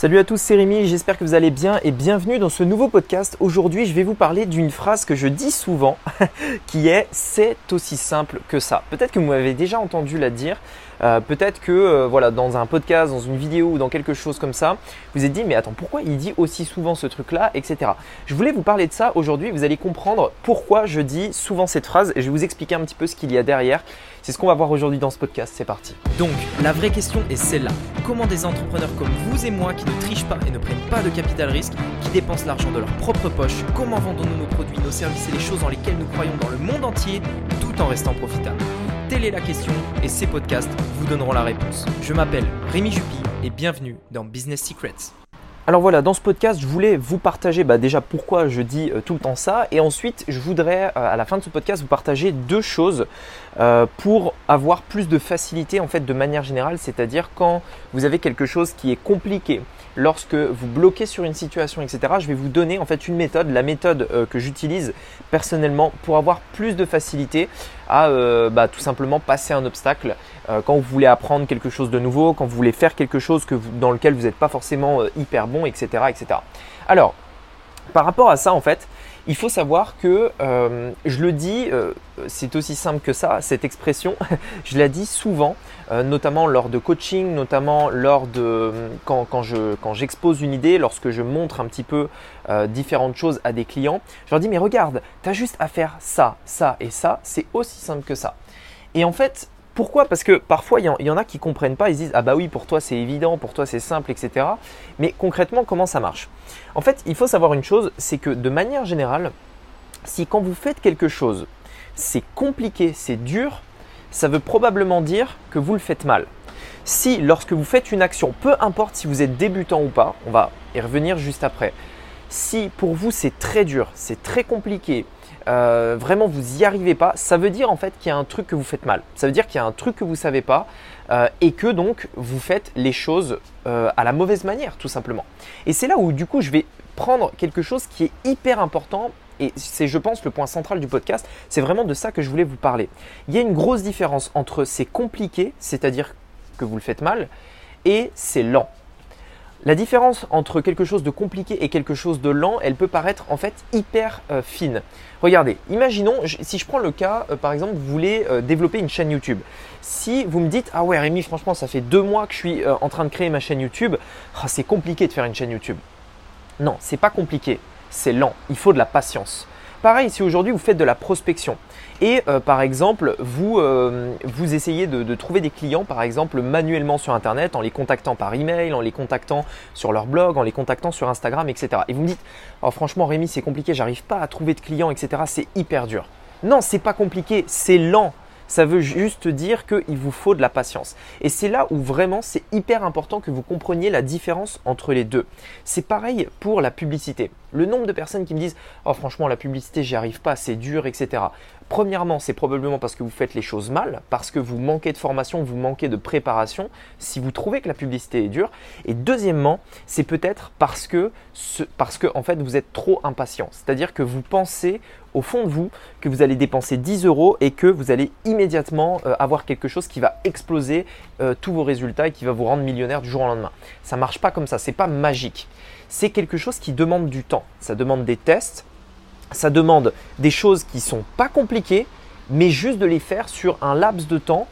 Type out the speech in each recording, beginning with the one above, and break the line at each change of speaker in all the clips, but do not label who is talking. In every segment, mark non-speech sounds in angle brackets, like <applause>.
Salut à tous, c'est Rémi, j'espère que vous allez bien et bienvenue dans ce nouveau podcast. Aujourd'hui, je vais vous parler d'une phrase que je dis souvent <laughs> qui est c'est aussi simple que ça. Peut-être que vous m'avez déjà entendu la dire, euh, peut-être que euh, voilà, dans un podcast, dans une vidéo ou dans quelque chose comme ça, vous êtes dit mais attends, pourquoi il dit aussi souvent ce truc-là, etc. Je voulais vous parler de ça aujourd'hui, vous allez comprendre pourquoi je dis souvent cette phrase et je vais vous expliquer un petit peu ce qu'il y a derrière. C'est ce qu'on va voir aujourd'hui dans ce podcast, c'est parti.
Donc, la vraie question est celle-là. Comment des entrepreneurs comme vous et moi qui ne trichent pas et ne prennent pas de capital risque, qui dépensent l'argent de leur propre poche, comment vendons-nous nos produits, nos services et les choses dans lesquelles nous croyons dans le monde entier tout en restant profitables? Telle est la question et ces podcasts vous donneront la réponse. Je m'appelle Rémi Jupy et bienvenue dans Business Secrets.
Alors voilà, dans ce podcast, je voulais vous partager bah, déjà pourquoi je dis euh, tout le temps ça, et ensuite je voudrais euh, à la fin de ce podcast vous partager deux choses euh, pour avoir plus de facilité en fait de manière générale, c'est-à-dire quand vous avez quelque chose qui est compliqué, lorsque vous bloquez sur une situation, etc. Je vais vous donner en fait une méthode, la méthode que j'utilise personnellement pour avoir plus de facilité à bah, tout simplement passer un obstacle quand vous voulez apprendre quelque chose de nouveau, quand vous voulez faire quelque chose dans lequel vous n'êtes pas forcément hyper bon etc., etc. Alors, par rapport à ça, en fait, il faut savoir que, euh, je le dis, euh, c'est aussi simple que ça, cette expression, <laughs> je la dis souvent, euh, notamment lors de coaching, notamment lors de quand, je, quand j'expose une idée, lorsque je montre un petit peu différentes choses à des clients, je leur dis mais regarde, tu as juste à faire ça, ça et ça, c'est aussi simple que ça. Et en fait, pourquoi? Parce que parfois, il y, en a qui ne comprennent pas, ils disent Ah bah oui, pour toi c'est évident, pour toi c'est simple, etc. Mais concrètement, comment ça marche? En fait, il faut savoir une chose c'est que de manière générale, si quand vous faites quelque chose, c'est compliqué, c'est dur, ça veut probablement dire que vous le faites mal. Si lorsque vous faites une action, peu importe si vous êtes débutant ou pas, on va y revenir juste après, si pour vous c'est très dur, c'est très compliqué, euh, vraiment vous n'y arrivez pas, ça veut dire en fait qu'il y a un truc que vous faites mal. Ça veut dire qu'il y a un truc que vous ne savez pas euh, et que donc vous faites les choses euh, à la mauvaise manière tout simplement. Et c'est là où du coup je vais prendre quelque chose qui est hyper important et c'est je pense le point central du podcast, c'est vraiment de ça que je voulais vous parler. Il y a une grosse différence entre c'est compliqué, c'est-à-dire que vous le faites mal, et c'est lent. La différence entre quelque chose de compliqué et quelque chose de lent, elle peut paraître en fait hyper euh, fine. Regardez, imaginons, si je prends le cas, euh, par exemple, vous voulez euh, développer une chaîne YouTube. Si vous me dites, ah ouais Rémi, franchement, ça fait deux mois que je suis en train de créer ma chaîne YouTube, ah, c'est compliqué de faire une chaîne YouTube. Non, c'est pas compliqué, c'est lent, il faut de la patience. Pareil, si aujourd'hui vous faites de la prospection et euh, par exemple vous, euh, vous essayez de, trouver des clients par exemple manuellement sur Internet en les contactant par email, en les contactant sur leur blog, en les contactant sur Instagram, etc. Et vous me dites, oh, franchement Rémi c'est compliqué, j'arrive pas à trouver de clients, etc. C'est hyper dur. Non, c'est pas compliqué, c'est lent. Ça veut juste dire qu'il vous faut de la patience. Et c'est là où vraiment c'est hyper important que vous compreniez la différence entre les deux. C'est pareil pour la publicité. Le nombre de personnes qui me disent Oh franchement la publicité j'y arrive pas, c'est dur, etc. Premièrement, c'est probablement parce que vous faites les choses mal, parce que vous manquez de formation, vous manquez de préparation, si vous trouvez que la publicité est dure. Et deuxièmement, c'est peut-être parce que, en fait, vous êtes trop impatient. C'est-à-dire que vous pensez au fond de vous que vous allez dépenser 10 euros et que vous allez immédiatement euh, avoir quelque chose qui va exploser euh, tous vos résultats et qui va vous rendre millionnaire du jour au lendemain. Ça ne marche pas comme ça, c'est pas magique. C'est quelque chose qui demande du temps. Ça demande des tests, ça demande des choses qui sont pas compliquées, mais juste de les faire sur un laps de temps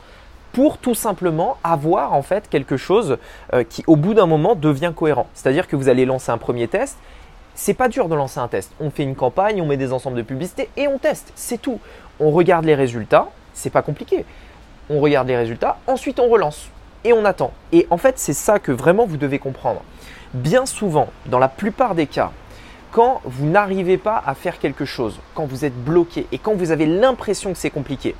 pour tout simplement avoir en fait quelque chose euh, qui au bout d'un moment devient cohérent. C'est-à-dire que vous allez lancer un premier test. C'est pas dur de lancer un test. On fait une campagne, on met des ensembles de publicités et on teste. C'est tout. On regarde les résultats. C'est pas compliqué. On regarde les résultats. Ensuite, on relance et on attend. Et en fait, c'est ça que vraiment vous devez comprendre. Bien souvent, dans la plupart des cas, quand vous n'arrivez pas à faire quelque chose, quand vous êtes bloqué et quand vous avez l'impression que c'est compliqué,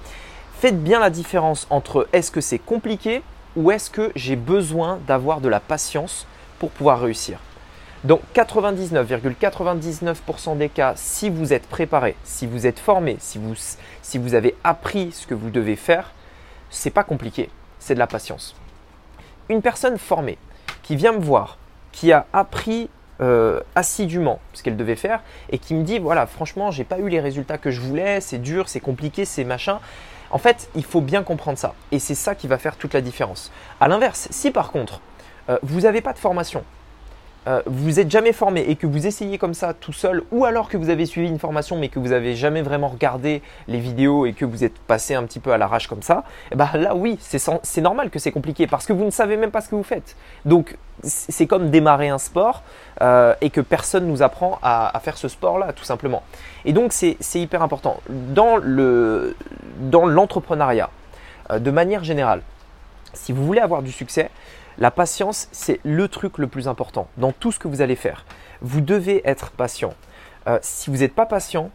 faites bien la différence entre est-ce que c'est compliqué ou est-ce que j'ai besoin d'avoir de la patience pour pouvoir réussir. Donc 99,99% des cas, si vous êtes préparé, si vous êtes formé, si vous, si vous avez appris ce que vous devez faire, c'est pas compliqué, c'est de la patience. Une personne formée qui vient me voir, qui a appris euh, assidûment ce qu'elle devait faire et qui me dit voilà franchement j'ai pas eu les résultats que je voulais, c'est dur, c'est compliqué, c'est machin. En fait, il faut bien comprendre ça et c'est ça qui va faire toute la différence. À l'inverse, si par contre euh, vous n'avez pas de formation, euh, vous n'êtes jamais formé et que vous essayez comme ça tout seul, ou alors que vous avez suivi une formation mais que vous n'avez jamais vraiment regardé les vidéos et que vous êtes passé un petit peu à l'arrache comme ça, eh ben là oui, c'est normal que c'est compliqué parce que vous ne savez même pas ce que vous faites. Donc c'est comme démarrer un sport euh, et que personne nous apprend à, faire ce sport-là, tout simplement. Et donc c'est hyper important. Dans l'entrepreneuriat, euh, de manière générale, si vous voulez avoir du succès, la patience, c'est le truc le plus important dans tout ce que vous allez faire. Vous devez être patient. Euh, si vous n'êtes pas patient,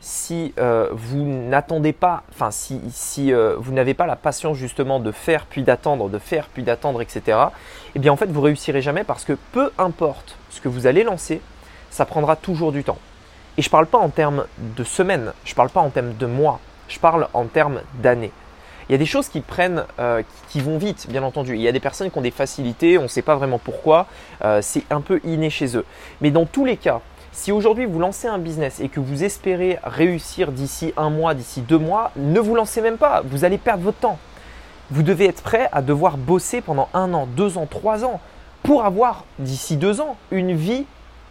si euh, vous n'attendez pas, enfin si, euh, vous n'avez pas la patience justement de faire puis d'attendre, de faire puis d'attendre, etc., eh bien en fait vous réussirez jamais parce que peu importe ce que vous allez lancer, ça prendra toujours du temps. Et je ne parle pas en termes de semaines, je ne parle pas en termes de mois, je parle en termes d'années. Il y a des choses qui prennent, euh, qui vont vite, bien entendu. Il y a des personnes qui ont des facilités, on ne sait pas vraiment pourquoi, euh, c'est un peu inné chez eux. Mais dans tous les cas, si aujourd'hui vous lancez un business et que vous espérez réussir d'ici un mois, d'ici deux mois, ne vous lancez même pas, vous allez perdre votre temps. Vous devez être prêt à devoir bosser pendant un an, deux ans, trois ans pour avoir d'ici deux ans une vie,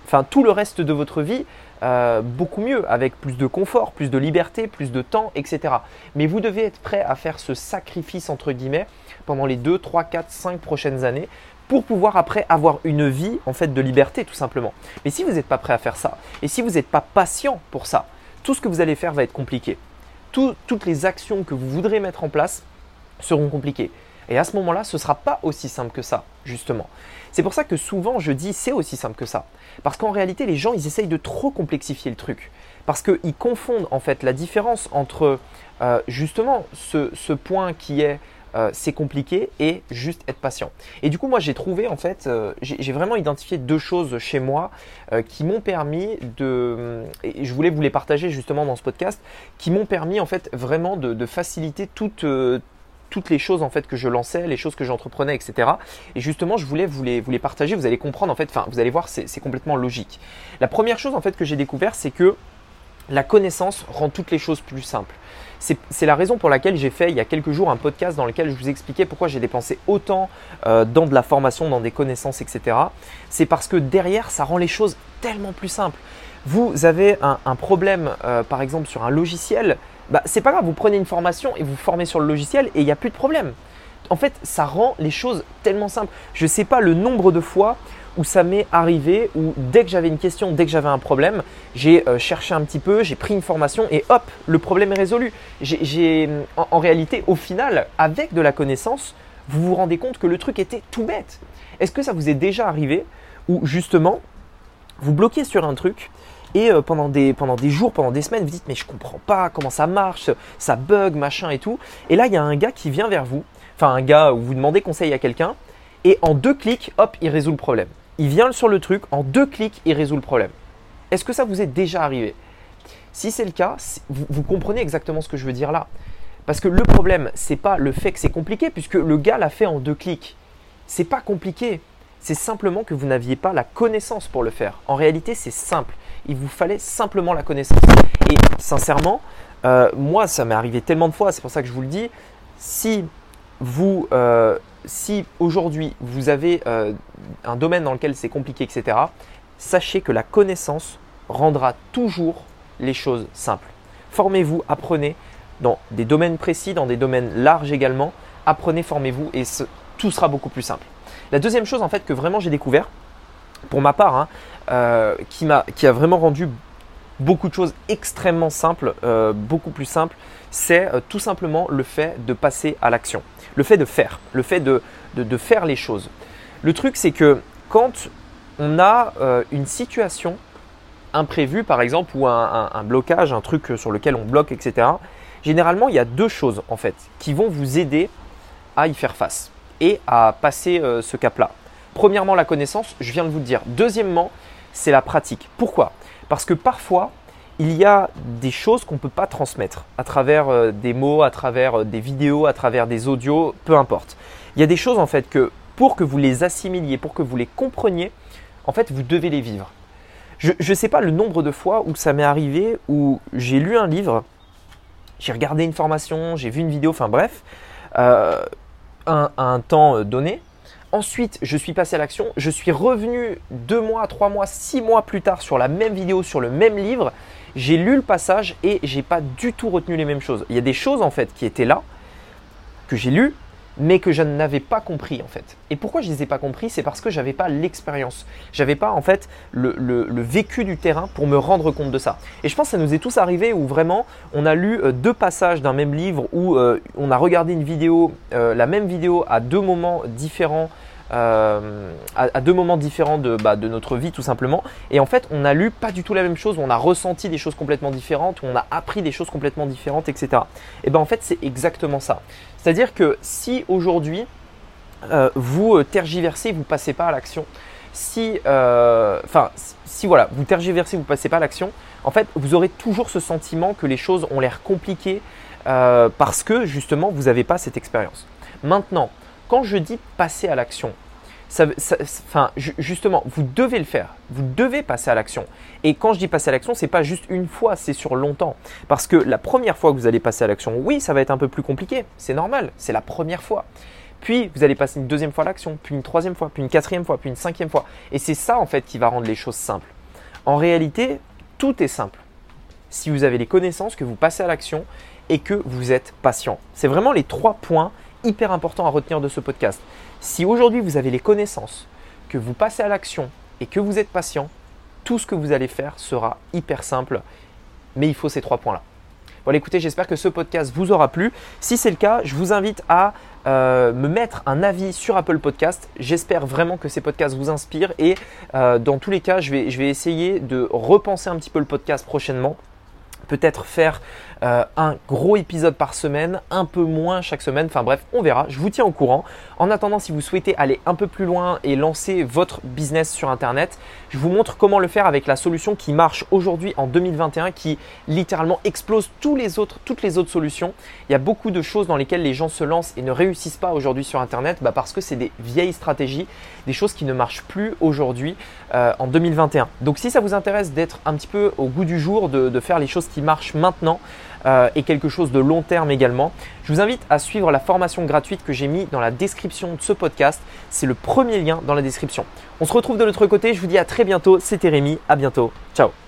enfin tout le reste de votre vie euh, beaucoup mieux, avec plus de confort, plus de liberté, plus de temps, etc. Mais vous devez être prêt à faire ce sacrifice, entre guillemets, pendant les 2, 3, 4, 5 prochaines années pour pouvoir après avoir une vie en fait de liberté tout simplement. Mais si vous n'êtes pas prêt à faire ça et si vous n'êtes pas patient pour ça, tout ce que vous allez faire va être compliqué. toutes les actions que vous voudrez mettre en place seront compliquées. Et à ce moment-là, ce ne sera pas aussi simple que ça, justement. C'est pour ça que souvent je dis c'est aussi simple que ça. Parce qu'en réalité, les gens, ils essayent de trop complexifier le truc. Parce qu'ils confondent en fait la différence entre euh, justement ce, point qui est euh, c'est compliqué et juste être patient. Et du coup, moi, j'ai trouvé en fait, euh, j'ai vraiment identifié deux choses chez moi qui m'ont permis de, je voulais vous les partager justement dans ce podcast, qui m'ont permis en fait vraiment de faciliter toute toutes les choses en fait que je lançais, les choses que j'entreprenais, etc. Et justement, je voulais vous les, partager. Vous allez comprendre en fait. Enfin, vous allez voir, c'est complètement logique. La première chose en fait que j'ai découvert, c'est que la connaissance rend toutes les choses plus simples. C'est la raison pour laquelle j'ai fait il y a quelques jours un podcast dans lequel je vous expliquais pourquoi j'ai dépensé autant euh, dans de la formation, dans des connaissances, etc. C'est parce que derrière, ça rend les choses tellement plus simples. Vous avez un, problème, euh, par exemple, sur un logiciel, bah, c'est pas grave, vous prenez une formation et vous formez sur le logiciel et il n'y a plus de problème. En fait, ça rend les choses tellement simples. Je ne sais pas le nombre de fois où ça m'est arrivé, où dès que j'avais une question, dès que j'avais un problème, j'ai euh, cherché un petit peu, j'ai pris une formation et hop, le problème est résolu. En, en, réalité, au final, avec de la connaissance, vous vous rendez compte que le truc était tout bête. Est-ce que ça vous est déjà arrivé où justement, vous bloquez sur un truc et euh, pendant, des, pendant des jours, pendant des semaines, vous dites mais je comprends pas comment ça marche, ça bug, machin et tout. Et là, il y a un gars qui vient vers vous, enfin un gars où vous demandez conseil à quelqu'un, et en deux clics, hop, il résout le problème. Il vient sur le truc, en deux clics, il résout le problème. Est-ce que ça vous est déjà arrivé? Si c'est le cas, vous, vous, comprenez exactement ce que je veux dire là. Parce que le problème, c'est pas le fait que c'est compliqué, puisque le gars l'a fait en deux clics. C'est pas compliqué. C'est simplement que vous n'aviez pas la connaissance pour le faire. En réalité, c'est simple il vous fallait simplement la connaissance. Et sincèrement, euh, moi, ça m'est arrivé tellement de fois, c'est pour ça que je vous le dis, si vous, euh, si aujourd'hui vous avez euh, un domaine dans lequel c'est compliqué, etc., sachez que la connaissance rendra toujours les choses simples. Formez-vous, apprenez dans des domaines précis, dans des domaines larges également. Apprenez, formez-vous et tout sera beaucoup plus simple. La deuxième chose en fait que vraiment j'ai découvert, pour ma part, hein, euh, qui, a, qui a vraiment rendu beaucoup de choses extrêmement simples, euh, beaucoup plus simples, c'est euh, tout simplement le fait de passer à l'action, le fait de faire, le fait de, de, faire les choses. Le truc, c'est que quand on a une situation imprévue, par exemple, ou un, un, blocage, un truc sur lequel on bloque, etc., généralement, il y a deux choses, en fait, qui vont vous aider à y faire face et à passer ce cap-là. Premièrement, la connaissance, je viens de vous le dire. Deuxièmement, c'est la pratique. Pourquoi? Parce que parfois, il y a des choses qu'on ne peut pas transmettre à travers euh, des mots, à travers euh, des vidéos, à travers des audios, peu importe. Il y a des choses en fait que pour que vous les assimiliez, pour que vous les compreniez, en fait, vous devez les vivre. Je ne sais pas le nombre de fois où ça m'est arrivé, où j'ai lu un livre, j'ai regardé une formation, j'ai vu une vidéo, enfin bref, euh, à un temps donné, Ensuite, je suis passé à l'action. Je suis revenu deux mois, trois mois, six mois plus tard sur la même vidéo, sur le même livre. J'ai lu le passage et j'ai pas du tout retenu les mêmes choses. Il y a des choses en fait qui étaient là, que j'ai lues, mais que je n'avais pas compris en fait. Et pourquoi je ne les ai pas compris? C'est parce que j'avais pas l'expérience. J'avais pas en fait le, vécu du terrain pour me rendre compte de ça. Et je pense que ça nous est tous arrivé où vraiment on a lu euh, deux passages d'un même livre où euh, on a regardé une vidéo, euh, la même vidéo à deux moments différents euh, à, deux moments différents bah, de, notre vie tout simplement. Et en fait, on a lu pas du tout la même chose, on a ressenti des choses complètement différentes, on a appris des choses complètement différentes, etc. Et ben en fait, c'est exactement ça. C'est-à-dire que si aujourd'hui euh, vous euh, tergiversez, vous passez pas à l'action, si, enfin, si voilà, vous tergiversez, vous passez pas à l'action, en fait, vous aurez toujours ce sentiment que les choses ont l'air compliquées parce que justement, vous n'avez pas cette expérience. Maintenant, quand je dis passer à l'action, enfin, justement, vous devez le faire. Vous devez passer à l'action. Et quand je dis passer à l'action, c'est pas juste une fois, c'est sur longtemps. Parce que la première fois que vous allez passer à l'action, oui, ça va être un peu plus compliqué. C'est normal. C'est la première fois. Puis vous allez passer une deuxième fois à l'action, puis une troisième fois, puis une quatrième fois, puis une cinquième fois. Et c'est ça en fait qui va rendre les choses simples. En réalité, tout est simple. Si vous avez les connaissances, que vous passez à l'action et que vous êtes patient. C'est vraiment les trois points hyper important à retenir de ce podcast. Si aujourd'hui vous avez les connaissances, que vous passez à l'action et que vous êtes patient, tout ce que vous allez faire sera hyper simple. Mais il faut ces trois points-là. Voilà, écoutez, j'espère que ce podcast vous aura plu. Si c'est le cas, je vous invite à euh, me mettre un avis sur Apple Podcast. J'espère vraiment que ces podcasts vous inspirent et euh, dans tous les cas, je vais, je vais essayer de repenser un petit peu le podcast prochainement peut-être faire euh, un gros épisode par semaine, un peu moins chaque semaine. Enfin bref, on verra. Je vous tiens au courant. En attendant, si vous souhaitez aller un peu plus loin et lancer votre business sur Internet, je vous montre comment le faire avec la solution qui marche aujourd'hui en 2021, qui littéralement explose toutes les autres solutions. Il y a beaucoup de choses dans lesquelles les gens se lancent et ne réussissent pas aujourd'hui sur Internet bah parce que c'est des vieilles stratégies, des choses qui ne marchent plus aujourd'hui euh, en 2021. Donc si ça vous intéresse d'être un petit peu au goût du jour, de, faire les choses qui marche maintenant euh, et quelque chose de long terme également. Je vous invite à suivre la formation gratuite que j'ai mis dans la description de ce podcast. C'est le premier lien dans la description. On se retrouve de l'autre côté. Je vous dis à très bientôt. C'était Rémi. À bientôt. Ciao.